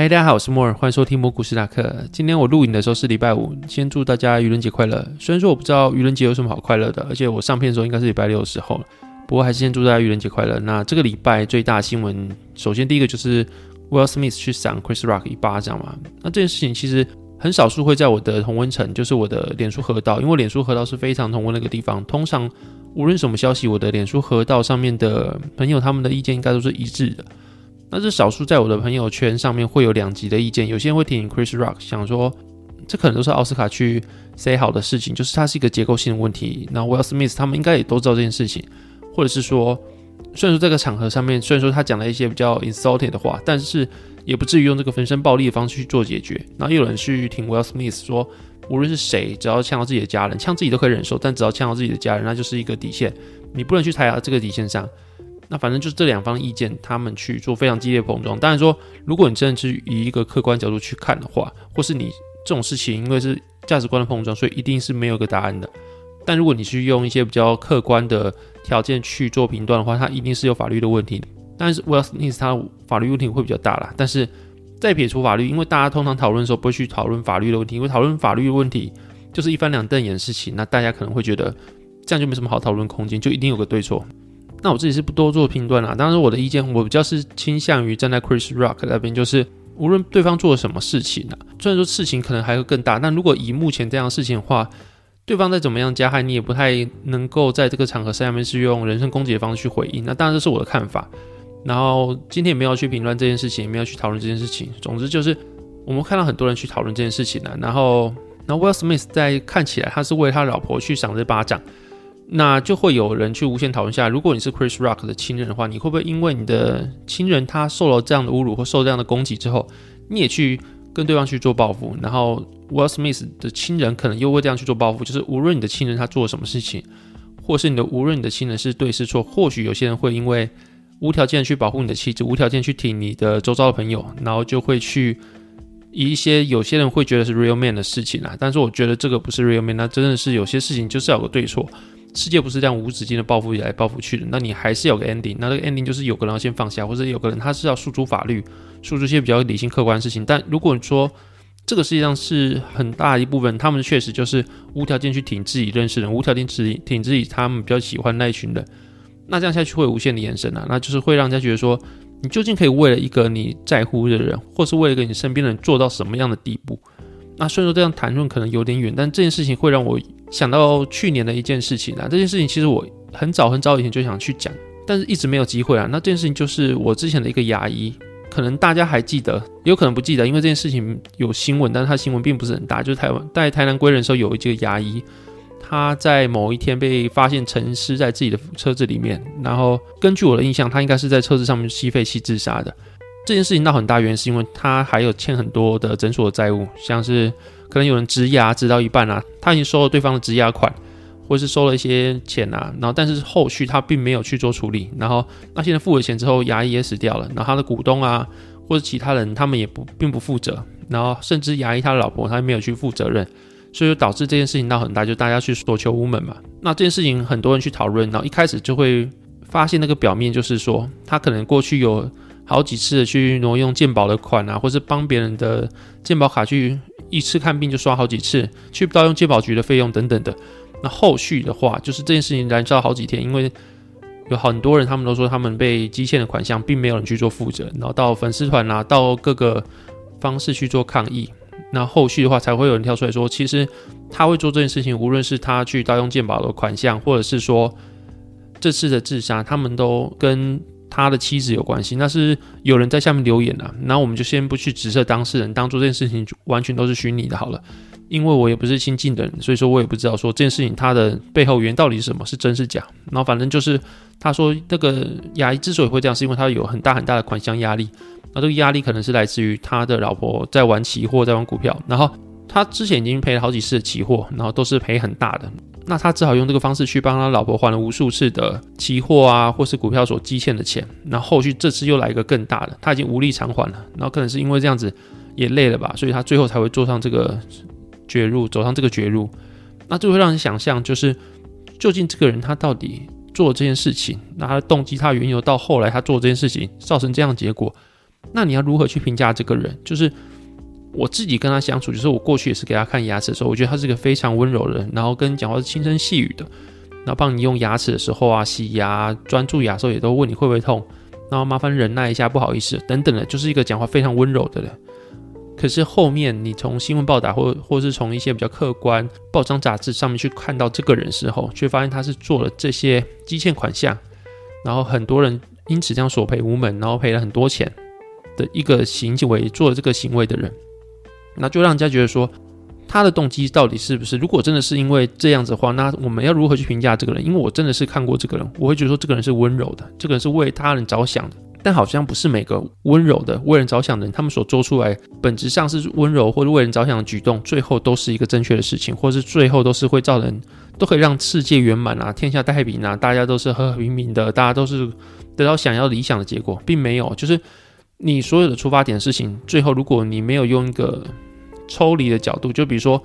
嗨，大家好，我是莫尔，欢迎收听摩股史塔克。今天我录影的时候是礼拜五，先祝大家愚人节快乐。虽然说我不知道愚人节有什么好快乐的，而且我上片的时候应该是礼拜六的时候，不过还是先祝大家愚人节快乐。那这个礼拜最大新闻，首先第一个就是 Will Smith 去赏 Chris Rock 一巴掌嘛。那这件事情其实很少数会在我的同温层，就是我的脸书河道，因为脸书河道是非常同温那个地方，通常无论什么消息，我的脸书河道上面的朋友他们的意见应该都是一致的。那是少数在我的朋友圈上面会有两极的意见，有些人会挺 Chris Rock，想说这可能都是奥斯卡去 say 好的事情，就是它是一个结构性的问题。那 Will Smith 他们应该也都知道这件事情，或者是说，虽然说这个场合上面，虽然说他讲了一些比较 insulting 的话，但是也不至于用这个分身暴力的方式去做解决。然后有人去听 Will Smith 说，无论是谁，只要呛到自己的家人，呛自己都可以忍受，但只要呛到自己的家人，那就是一个底线，你不能去踩到这个底线上。那反正就是这两方意见，他们去做非常激烈碰撞。当然说，如果你真的是以一个客观角度去看的话，或是你这种事情因为是价值观的碰撞，所以一定是没有个答案的。但如果你去用一些比较客观的条件去做评断的话，它一定是有法律的问题。但是 Will Smith 他法律问题会比较大啦。但是再撇除法律，因为大家通常讨论的时候不会去讨论法律的问题，因为讨论法律的问题就是一翻两瞪眼的事情。那大家可能会觉得这样就没什么好讨论空间，就一定有个对错。那我自己是不多做评断啦，当然我的意见我比较是倾向于站在 Chris Rock 那边，就是无论对方做了什么事情啊，虽然说事情可能还会更大，但如果以目前这样的事情的话，对方再怎么样加害，你也不太能够在这个场合下面是用人身攻击的方式去回应。那当然这是我的看法。然后今天也没有去评论这件事情，也没有去讨论这件事情。总之就是我们看到很多人去讨论这件事情了，然后，那 Will Smith 在看起来他是为他老婆去赏这巴掌。那就会有人去无限讨论下，如果你是 Chris Rock 的亲人的话，你会不会因为你的亲人他受了这样的侮辱或受这样的攻击之后，你也去跟对方去做报复？然后 Will Smith 的亲人可能又会这样去做报复，就是无论你的亲人他做了什么事情，或是你的无论你的亲人是对是错，或许有些人会因为无条件去保护你的妻子，无条件去挺你的周遭的朋友，然后就会去一些有些人会觉得是 real man 的事情啊，但是我觉得这个不是 real man，那真的是有些事情就是要有个对错。世界不是这样无止境的报复来报复去的，那你还是有个 ending。那这个 ending 就是有个人要先放下，或者有个人他是要诉诸法律，诉诸一些比较理性客观的事情。但如果你说这个世界上是很大一部分，他们确实就是无条件去挺自己认识的人，无条件挺挺自己他们比较喜欢那一群人，那这样下去会无限的延伸啊，那就是会让人家觉得说，你究竟可以为了一个你在乎的人，或是为了一个你身边的人做到什么样的地步？那虽然说这样谈论可能有点远，但这件事情会让我想到去年的一件事情啊。这件事情其实我很早很早以前就想去讲，但是一直没有机会啊。那这件事情就是我之前的一个牙医，可能大家还记得，有可能不记得，因为这件事情有新闻，但是他新闻并不是很大。就是台湾在台南归仁的时候，有一个牙医，他在某一天被发现沉尸在自己的车子里面，然后根据我的印象，他应该是在车子上面吸废气自杀的。这件事情闹很大，原因是因为他还有欠很多的诊所的债务，像是可能有人植牙植到一半啊，他已经收了对方的植牙款，或是收了一些钱啊，然后但是后续他并没有去做处理，然后那现在付了钱之后，牙医也死掉了，然后他的股东啊或者其他人他们也不并不负责，然后甚至牙医他的老婆他也没有去负责任，所以就导致这件事情闹很大，就大家去索求无门嘛。那这件事情很多人去讨论，然后一开始就会发现那个表面就是说他可能过去有。好几次去挪用健保的款啊，或是帮别人的健保卡去一次看病就刷好几次，去盗用健保局的费用等等的。那后续的话，就是这件事情燃烧好几天，因为有很多人他们都说他们被积欠的款项，并没有人去做负责，然后到粉丝团啊，到各个方式去做抗议。那后续的话，才会有人跳出来说，其实他会做这件事情，无论是他去盗用健保的款项，或者是说这次的自杀，他们都跟。他的妻子有关系，那是有人在下面留言啊，那我们就先不去指责当事人，当做这件事情完全都是虚拟的好了。因为我也不是亲近的人，所以说我也不知道说这件事情它的背后原因到底是什么，是真是假。然后反正就是他说那个牙医之所以会这样，是因为他有很大很大的款项压力，那这个压力可能是来自于他的老婆在玩期货，在玩股票，然后他之前已经赔了好几次的期货，然后都是赔很大的。那他只好用这个方式去帮他老婆还了无数次的期货啊，或是股票所积欠的钱。那后，后续这次又来一个更大的，他已经无力偿还了。然后可能是因为这样子也累了吧，所以他最后才会做上这个绝路，走上这个绝路。那就会让人想象，就是究竟这个人他到底做了这件事情，那他的动机、他的缘由到后来他做这件事情造成这样的结果，那你要如何去评价这个人？就是我自己跟他相处，就是我过去也是给他看牙齿的时候，我觉得他是个非常温柔的人，然后跟讲话是轻声细语的，然后帮你用牙齿的时候啊，洗牙、专注牙的时候也都问你会不会痛，然后麻烦忍耐一下，不好意思等等的，就是一个讲话非常温柔的人。可是后面你从新闻报道或或是从一些比较客观报章杂志上面去看到这个人时候，却发现他是做了这些积欠款项，然后很多人因此这样索赔无门，然后赔了很多钱的一个行为，做了这个行为的人，那就让人家觉得说他的动机到底是不是？如果真的是因为这样子的话，那我们要如何去评价这个人？因为我真的是看过这个人，我会觉得说这个人是温柔的，这个人是为他人着想的。但好像不是每个温柔的为人着想的人，他们所做出来本质上是温柔或者为人着想的举动，最后都是一个正确的事情，或是最后都是会造成都可以让世界圆满啊，天下太平啊，大家都是和和平平的，大家都是得到想要理想的结果，并没有，就是你所有的出发点的事情，最后如果你没有用一个抽离的角度，就比如说，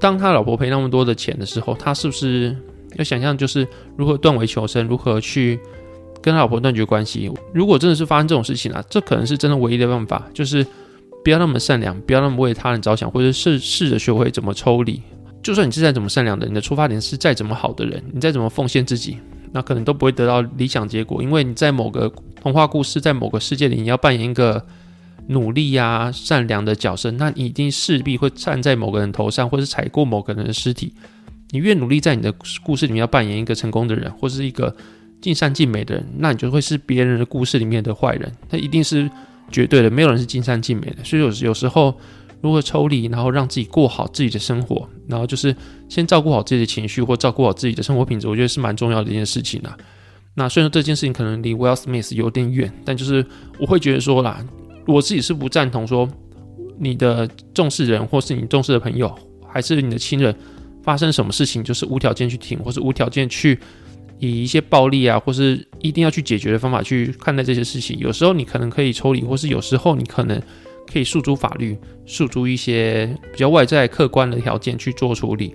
当他老婆赔那么多的钱的时候，他是不是要想象就是如何断尾求生，如何去。跟他老婆断绝关系。如果真的是发生这种事情啊，这可能是真的唯一的办法，就是不要那么善良，不要那么为他人着想，或者试试着学会怎么抽离。就算你是再怎么善良的，你的出发点是再怎么好的人，你再怎么奉献自己，那可能都不会得到理想结果。因为你在某个童话故事，在某个世界里，你要扮演一个努力呀、善良的角色，那你一定势必会站在某个人头上，或是踩过某个人的尸体。你越努力在你的故事里面要扮演一个成功的人，或是一个。尽善尽美的人，那你就会是别人的故事里面的坏人。那一定是绝对的，没有人是尽善尽美的。所以有有时候，如何抽离，然后让自己过好自己的生活，然后就是先照顾好自己的情绪，或照顾好自己的生活品质，我觉得是蛮重要的一件事情啦。那虽然说这件事情可能离 Will Smith 有点远，但就是我会觉得说啦，我自己是不赞同说你的重视人，或是你重视的朋友，还是你的亲人发生什么事情，就是无条件去挺，或是无条件去。以一些暴力啊，或是一定要去解决的方法去看待这些事情，有时候你可能可以抽离，或是有时候你可能可以诉诸法律，诉诸一些比较外在客观的条件去做处理，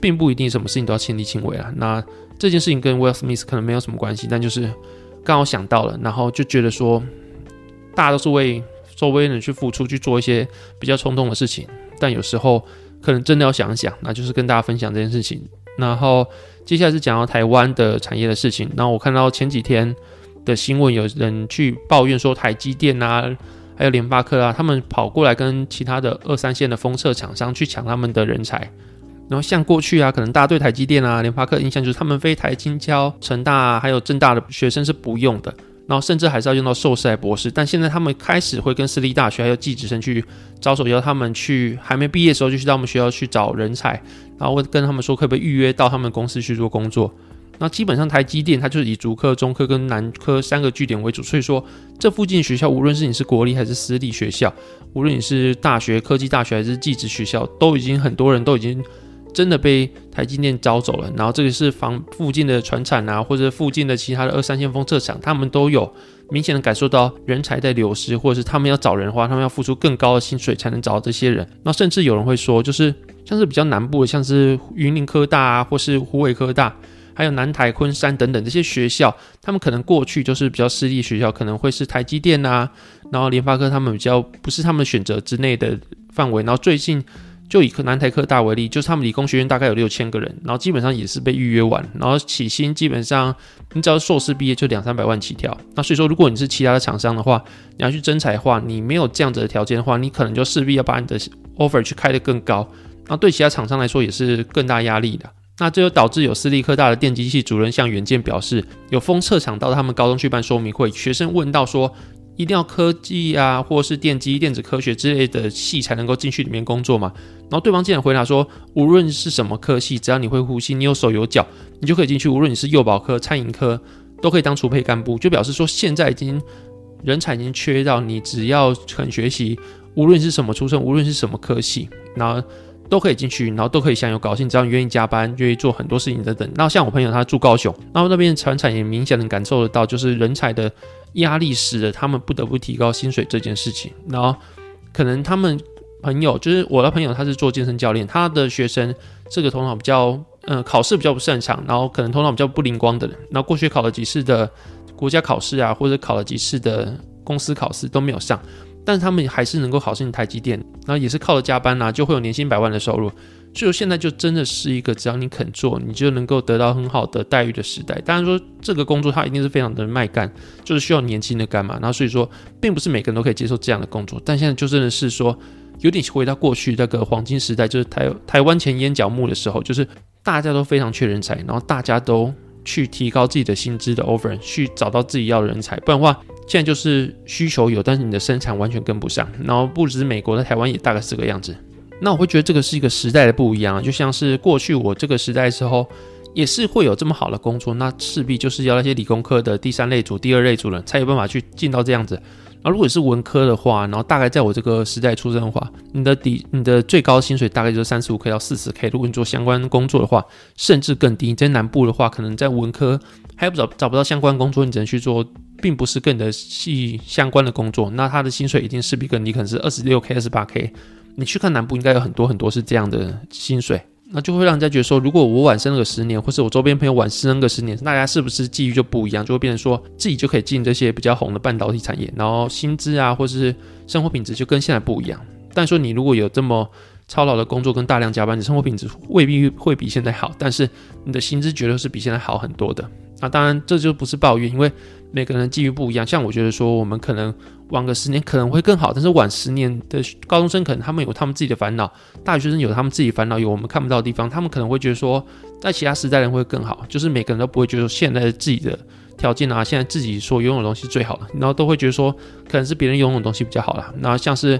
并不一定什么事情都要亲力亲为啊。那这件事情跟 Will Smith 可能没有什么关系，但就是刚好想到了，然后就觉得说，大家都是为周围人去付出去做一些比较冲动的事情，但有时候可能真的要想一想，那就是跟大家分享这件事情。然后接下来是讲到台湾的产业的事情。然后我看到前几天的新闻，有人去抱怨说台积电啊，还有联发科啊，他们跑过来跟其他的二三线的封测厂商去抢他们的人才。然后像过去啊，可能大家对台积电啊、联发科印象就是他们非台青交、成大啊，还有政大的学生是不用的。然后甚至还是要用到硕士博士，但现在他们开始会跟私立大学还有技职生去招手，要他们去还没毕业的时候就去到我们学校去找人才，然后会跟他们说可不可以预约到他们公司去做工作。那基本上台积电它就是以竹科、中科跟南科三个据点为主，所以说这附近学校无论是你是国立还是私立学校，无论你是大学、科技大学还是技职学校，都已经很多人都已经。真的被台积电招走了，然后这个是房附近的船厂啊，或者附近的其他的二三线封测厂，他们都有明显的感受到人才在流失，或者是他们要找人的话，他们要付出更高的薪水才能找到这些人。那甚至有人会说，就是像是比较南部的，像是云林科大啊，或是虎尾科大，还有南台、昆山等等这些学校，他们可能过去就是比较私立学校，可能会是台积电啊，然后联发科他们比较不是他们选择之内的范围，然后最近。就以南台科大为例，就是他们理工学院大概有六千个人，然后基本上也是被预约完，然后起薪基本上你只要硕士毕业就两三百万起跳。那所以说，如果你是其他的厂商的话，你要去征才的话，你没有这样子的条件的话，你可能就势必要把你的 offer 去开得更高，那对其他厂商来说也是更大压力的。那这就导致有私立科大的电机系主任向原件表示，有封测厂到他们高中去办说明会，学生问到说。一定要科技啊，或是电机、电子科学之类的系才能够进去里面工作嘛？然后对方竟然回答说，无论是什么科系，只要你会呼吸，你有手有脚，你就可以进去。无论你是幼保科、餐饮科，都可以当储备干部。就表示说，现在已经人才已经缺到你只要肯学习，无论是什么出身，无论是什么科系，然后都可以进去，然后都可以享有高薪，只要你愿意加班，愿意做很多事情等等。那像我朋友他住高雄，然后那边传产也明显能感受得到，就是人才的。压力使得他们不得不提高薪水这件事情，然后可能他们朋友就是我的朋友，他是做健身教练，他的学生这个头脑比较，呃，考试比较不擅长，然后可能头脑比较不灵光的人，然后过去考了几次的国家考试啊，或者考了几次的公司考试都没有上，但是他们还是能够考进台积电，然后也是靠着加班啊，就会有年薪百万的收入。所以现在就真的是一个只要你肯做，你就能够得到很好的待遇的时代。当然说这个工作它一定是非常的卖干，就是需要年轻的干嘛。然后所以说，并不是每个人都可以接受这样的工作。但现在就真的是说，有点回到过去那个黄金时代，就是台台湾前烟角木的时候，就是大家都非常缺人才，然后大家都去提高自己的薪资的 offer，去找到自己要的人才。不然的话，现在就是需求有，但是你的生产完全跟不上。然后不止美国，的台湾也大概是这个样子。那我会觉得这个是一个时代的不一样，就像是过去我这个时代的时候，也是会有这么好的工作，那势必就是要那些理工科的第三类组、第二类组人才有办法去进到这样子。而如果是文科的话，然后大概在我这个时代出生的话，你的底、你的最高薪水大概就是三十五 K 到四十 K。如果你做相关工作的话，甚至更低。在南部的话，可能在文科还不找找不到相关工作，你只能去做，并不是跟你的系相关的工作，那他的薪水一定势必更低，可能是二十六 K、二十八 K。你去看南部，应该有很多很多是这样的薪水，那就会让人家觉得说，如果我晚生个十年，或是我周边朋友晚生个十年，大家是不是机遇就不一样，就会变成说自己就可以进这些比较红的半导体产业，然后薪资啊，或是生活品质就跟现在不一样。但说你如果有这么操劳的工作跟大量加班，你生活品质未必会比现在好，但是你的薪资绝对是比现在好很多的。那当然这就不是抱怨，因为每个人机遇不一样。像我觉得说，我们可能。晚个十年可能会更好，但是晚十年的高中生可能他们有他们自己的烦恼，大学生有他们自己烦恼，有我们看不到的地方，他们可能会觉得说，在其他时代人会更好，就是每个人都不会觉得现在自己的条件啊，现在自己所拥有的东西最好了，然后都会觉得说，可能是别人拥有的东西比较好了。然后像是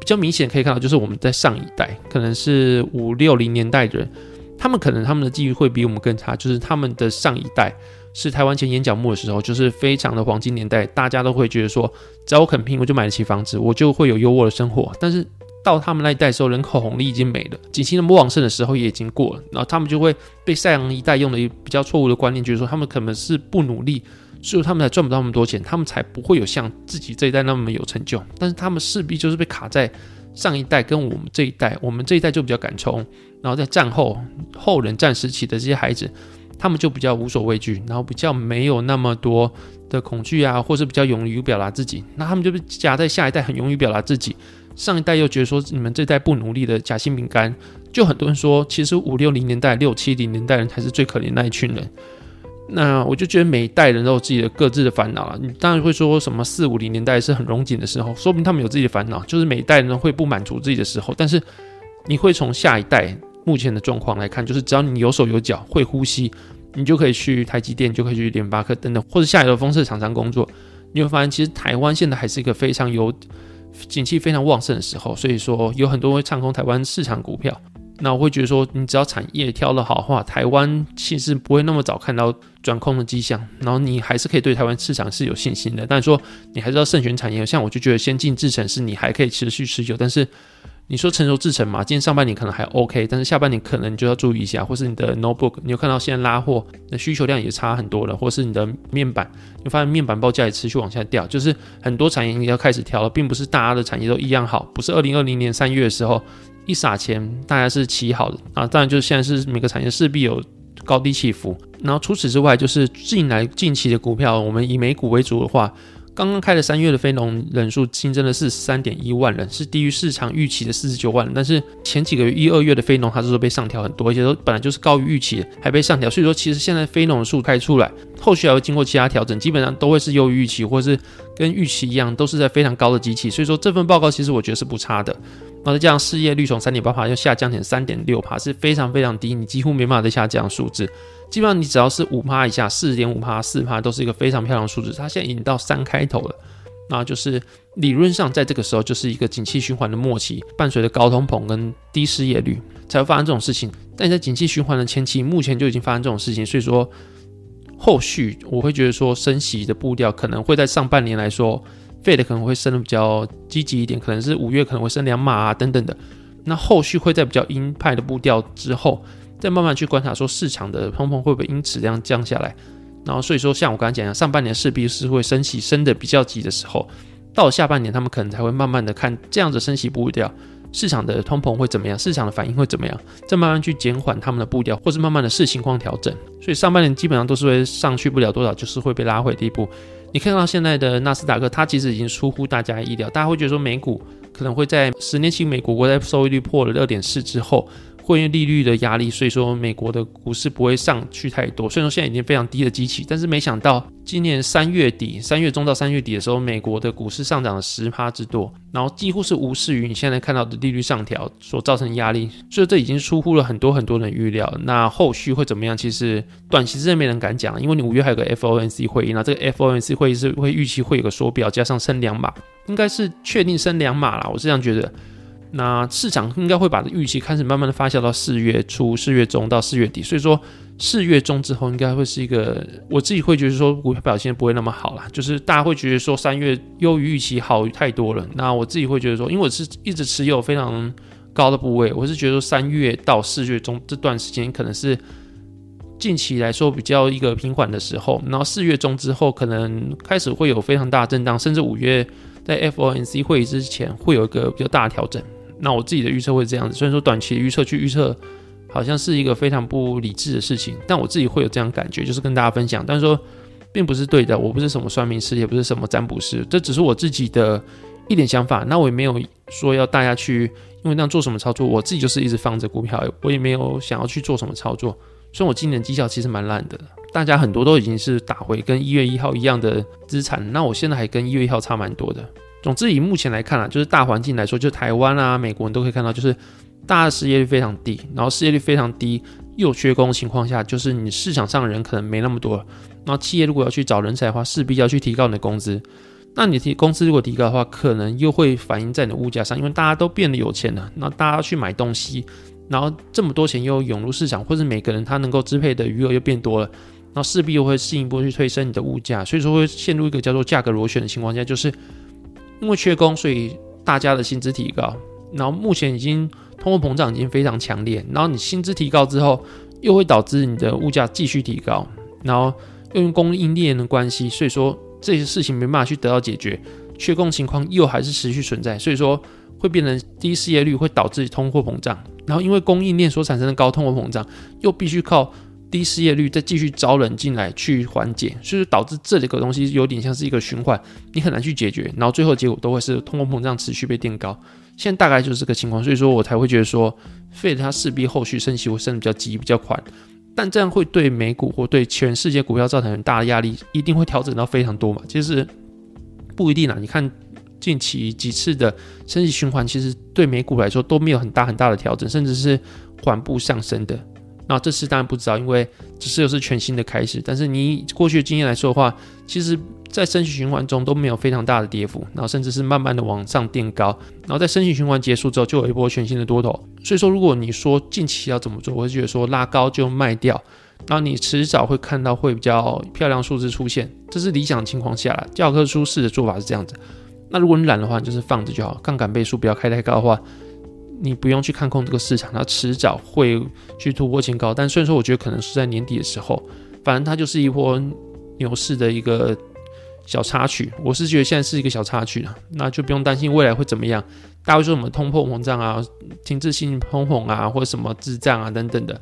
比较明显可以看到，就是我们在上一代，可能是五六零年代的人，他们可能他们的机遇会比我们更差，就是他们的上一代。是台湾前眼角膜的时候，就是非常的黄金年代，大家都会觉得说，只要我肯拼，我就买得起房子，我就会有优渥的生活。但是到他们那一代的时候，人口红利已经没了，景气那么旺盛的时候也已经过了，然后他们就会被上一代用了一比较错误的观念，就是说他们可能是不努力，所以他们才赚不到那么多钱，他们才不会有像自己这一代那么有成就。但是他们势必就是被卡在上一代跟我们这一代，我们这一代就比较敢冲，然后在战后后冷战时期的这些孩子。他们就比较无所畏惧，然后比较没有那么多的恐惧啊，或是比较勇于表达自己。那他们就被夹在下一代很勇于表达自己，上一代又觉得说你们这代不努力的夹心饼干。就很多人说，其实五六零年代、六七零年代人才是最可怜那一群人。那我就觉得每一代人都有自己的各自的烦恼了。你当然会说什么四五零年代是很荣景的时候，说不定他们有自己的烦恼，就是每一代人会不满足自己的时候。但是你会从下一代。目前的状况来看，就是只要你有手有脚，会呼吸，你就可以去台积电，就可以去联发科等等，或者下游的封测厂商工作。你会发现，其实台湾现在还是一个非常有景气、非常旺盛的时候。所以说，有很多会唱空台湾市场股票。那我会觉得说，你只要产业挑得好的话，台湾其实不会那么早看到转空的迹象。然后你还是可以对台湾市场是有信心的。但是说，你还是要慎选产业。像我就觉得，先进制程是你还可以持续持久，但是。你说成熟制成嘛，今年上半年可能还 OK，但是下半年可能你就要注意一下，或是你的 notebook，你有看到现在拉货的需求量也差很多了，或是你的面板，你发现面板报价也持续往下掉，就是很多产业你要开始调了，并不是大家的产业都一样好，不是二零二零年三月的时候一撒钱大家是齐好的啊，当然就是现在是每个产业势必有高低起伏，然后除此之外就是近来近期的股票，我们以美股为主的话。刚刚开的三月的非农人数新增的是三点一万人，是低于市场预期的四十九万人。但是前几个月一二月的非农，它是说被上调很多，而且都本来就是高于预期的，还被上调。所以说，其实现在非农的数开出来，后续还会经过其他调整，基本上都会是优于预期，或是跟预期一样，都是在非常高的机器。所以说，这份报告其实我觉得是不差的。然后再加上失业率从三点八趴又下降成三点六趴，是非常非常低，你几乎没办法再下降数字。基本上你只要是五趴以下，四点五趴、四趴都是一个非常漂亮的数字。它现在已经到三开头了，那就是理论上在这个时候就是一个景气循环的末期，伴随着高通膨跟低失业率才会发生这种事情。但在景气循环的前期，目前就已经发生这种事情，所以说后续我会觉得说升息的步调可能会在上半年来说，Fed 可能会升的比较积极一点，可能是五月可能会升两码啊等等的。那后续会在比较鹰派的步调之后。再慢慢去观察，说市场的通膨会不会因此这样降下来，然后所以说像我刚才讲的，上半年势必是会升起升的比较急的时候，到下半年他们可能才会慢慢的看这样子升息步调市场的通膨会怎么样，市场的反应会怎么样，再慢慢去减缓他们的步调，或是慢慢的视情况调整。所以上半年基本上都是会上去不了多少，就是会被拉回的地步。你看到现在的纳斯达克，它其实已经出乎大家意料，大家会觉得说美股可能会在十年期美国国债收益率破了二点四之后。会因为利率的压力，所以说美国的股市不会上去太多。虽然说现在已经非常低的基期，但是没想到今年三月底、三月中到三月底的时候，美国的股市上涨了十趴之多，然后几乎是无视于你现在看到的利率上调所造成的压力。所以这已经出乎了很多很多人预料。那后续会怎么样？其实短期之内没人敢讲，因为你五月还有个 FOMC 会议，那这个 FOMC 会议是会预期会有个缩表，加上升两码，应该是确定升两码啦。我是这样觉得。那市场应该会把预期开始慢慢的发酵到四月初、四月中到四月底，所以说四月中之后应该会是一个，我自己会觉得说股票表现不会那么好啦，就是大家会觉得说三月优于预期好太多了。那我自己会觉得说，因为我是一直持有非常高的部位，我是觉得说三月到四月中这段时间可能是近期来说比较一个平缓的时候，然后四月中之后可能开始会有非常大震荡，甚至五月在 FOMC 会议之前会有一个比较大的调整。那我自己的预测会是这样子，虽然说短期预测去预测好像是一个非常不理智的事情，但我自己会有这样感觉，就是跟大家分享。但是说并不是对的，我不是什么算命师，也不是什么占卜师，这只是我自己的一点想法。那我也没有说要大家去因为那样做什么操作，我自己就是一直放着股票，我也没有想要去做什么操作。所以我今年绩效其实蛮烂的，大家很多都已经是打回跟一月一号一样的资产，那我现在还跟一月一号差蛮多的。总之，以目前来看啊，就是大环境来说，就台湾啊、美国，你都可以看到，就是大家失业率非常低，然后失业率非常低又缺工的情况下，就是你市场上的人可能没那么多，然后企业如果要去找人才的话，势必要去提高你的工资。那你提工资如果提高的话，可能又会反映在你的物价上，因为大家都变得有钱了，那大家去买东西，然后这么多钱又涌入市场，或者每个人他能够支配的余额又变多了，然后势必又会进一步去推升你的物价，所以说会陷入一个叫做价格螺旋的情况下，就是。因为缺工，所以大家的薪资提高，然后目前已经通货膨胀已经非常强烈，然后你薪资提高之后，又会导致你的物价继续提高，然后又因供应链的关系，所以说这些事情没办法去得到解决，缺工情况又还是持续存在，所以说会变成低失业率会导致通货膨胀，然后因为供应链所产生的高通货膨胀，又必须靠。低失业率再继续招人进来去缓解，所以导致这个东西有点像是一个循环，你很难去解决，然后最后结果都会是通货膨胀持续被垫高。现在大概就是这个情况，所以说我才会觉得说，Fed 它势必后续升息会升得比较急、比较快，但这样会对美股或对全世界股票造成很大的压力，一定会调整到非常多嘛？其实不一定啊，你看近期几次的升息循环，其实对美股来说都没有很大很大的调整，甚至是缓步上升的。那这次当然不知道，因为只是又是全新的开始。但是你过去的经验来说的话，其实，在升息循环中都没有非常大的跌幅，然后甚至是慢慢的往上垫高，然后在升息循环结束之后，就有一波全新的多头。所以说，如果你说近期要怎么做，我会觉得说拉高就卖掉，然后你迟早会看到会比较漂亮数字出现，这是理想情况下啦。教科书式的做法是这样子。那如果你懒的话，就是放着就好，杠杆倍数不要开太高的话。你不用去看空这个市场，它迟早会去突破前高。但虽然说，我觉得可能是在年底的时候，反正它就是一波牛市的一个小插曲。我是觉得现在是一个小插曲了，那就不用担心未来会怎么样。大家会说什么通货膨胀啊、停滞性通膨啊，或者什么滞胀啊等等的。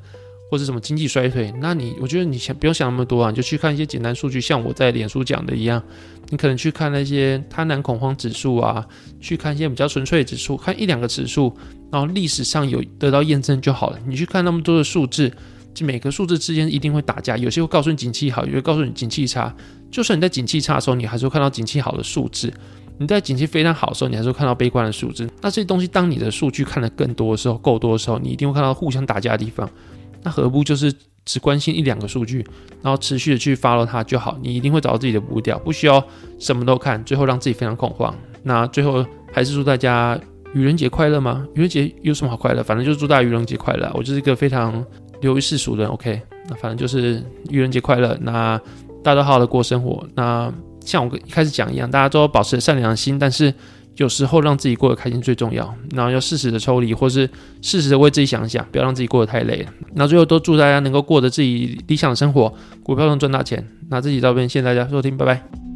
或者什么经济衰退，那你我觉得你想不用想那么多啊，你就去看一些简单数据，像我在脸书讲的一样，你可能去看那些贪婪恐慌指数啊，去看一些比较纯粹的指数，看一两个指数，然后历史上有得到验证就好了。你去看那么多的数字，就每个数字之间一定会打架，有些会告诉你景气好，有些告诉你景气差。就算你在景气差的时候，你还是会看到景气好的数字；你在景气非常好的时候，你还是会看到悲观的数字。那这些东西，当你的数据看得更多的时候，够多的时候，你一定会看到互相打架的地方。那何不就是只关心一两个数据，然后持续的去 follow 它就好？你一定会找到自己的步调，不需要什么都看，最后让自己非常恐慌。那最后还是祝大家愚人节快乐吗？愚人节有什么好快乐？反正就是祝大家愚人节快乐。我就是一个非常流于世俗的人，OK？那反正就是愚人节快乐。那大家都好好的过生活。那像我一开始讲一样，大家都保持善良的心，但是。有时候让自己过得开心最重要，然后要适时的抽离，或是适时的为自己想一想，不要让自己过得太累。那最后都祝大家能够过得自己理想的生活，股票能赚大钱。那这期照片，谢谢大家收听，拜拜。